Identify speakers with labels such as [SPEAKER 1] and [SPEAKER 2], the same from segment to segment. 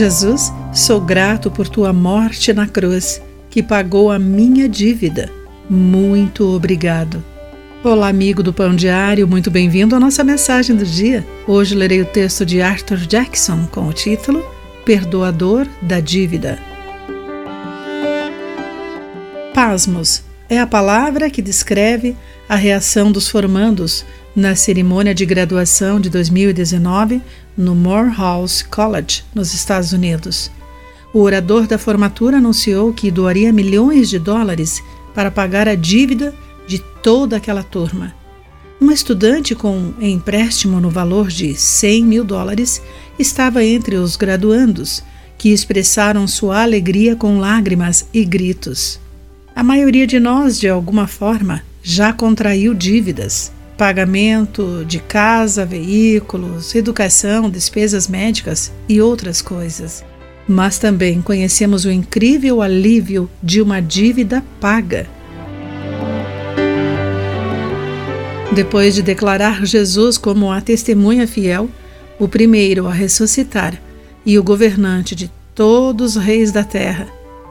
[SPEAKER 1] Jesus, sou grato por tua morte na cruz, que pagou a minha dívida. Muito obrigado. Olá, amigo do Pão Diário, muito bem-vindo à nossa mensagem do dia. Hoje lerei o texto de Arthur Jackson com o título Perdoador da Dívida. Pasmos é a palavra que descreve a reação dos formandos na cerimônia de graduação de 2019 no Morehouse College, nos Estados Unidos. O orador da formatura anunciou que doaria milhões de dólares para pagar a dívida de toda aquela turma. Um estudante com empréstimo no valor de 100 mil dólares estava entre os graduandos, que expressaram sua alegria com lágrimas e gritos. A maioria de nós, de alguma forma, já contraiu dívidas. Pagamento de casa, veículos, educação, despesas médicas e outras coisas. Mas também conhecemos o incrível alívio de uma dívida paga Depois de declarar Jesus como a testemunha fiel, o primeiro a ressuscitar e o governante de todos os reis da terra,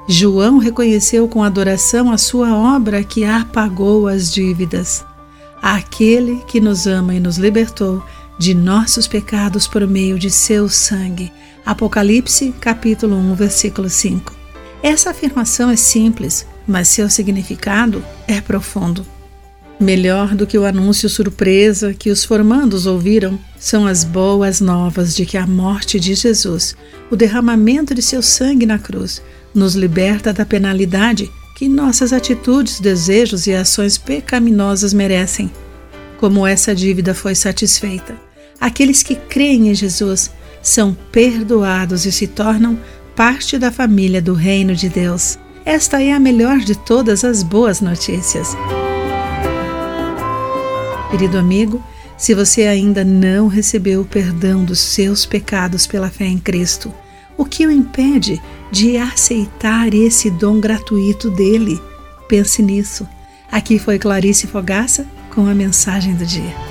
[SPEAKER 1] João reconheceu com adoração a sua obra que apagou as dívidas. Aquele que nos ama e nos libertou de nossos pecados por meio de seu sangue. Apocalipse, capítulo 1, versículo 5. Essa afirmação é simples, mas seu significado é profundo. Melhor do que o anúncio surpresa que os formandos ouviram são as boas novas de que a morte de Jesus, o derramamento de seu sangue na cruz, nos liberta da penalidade que nossas atitudes, desejos e ações pecaminosas merecem. Como essa dívida foi satisfeita, aqueles que creem em Jesus são perdoados e se tornam parte da família do Reino de Deus. Esta é a melhor de todas as boas notícias. Querido amigo, se você ainda não recebeu o perdão dos seus pecados pela fé em Cristo, o que o impede de aceitar esse dom gratuito dele? Pense nisso. Aqui foi Clarice Fogaça com a mensagem do dia.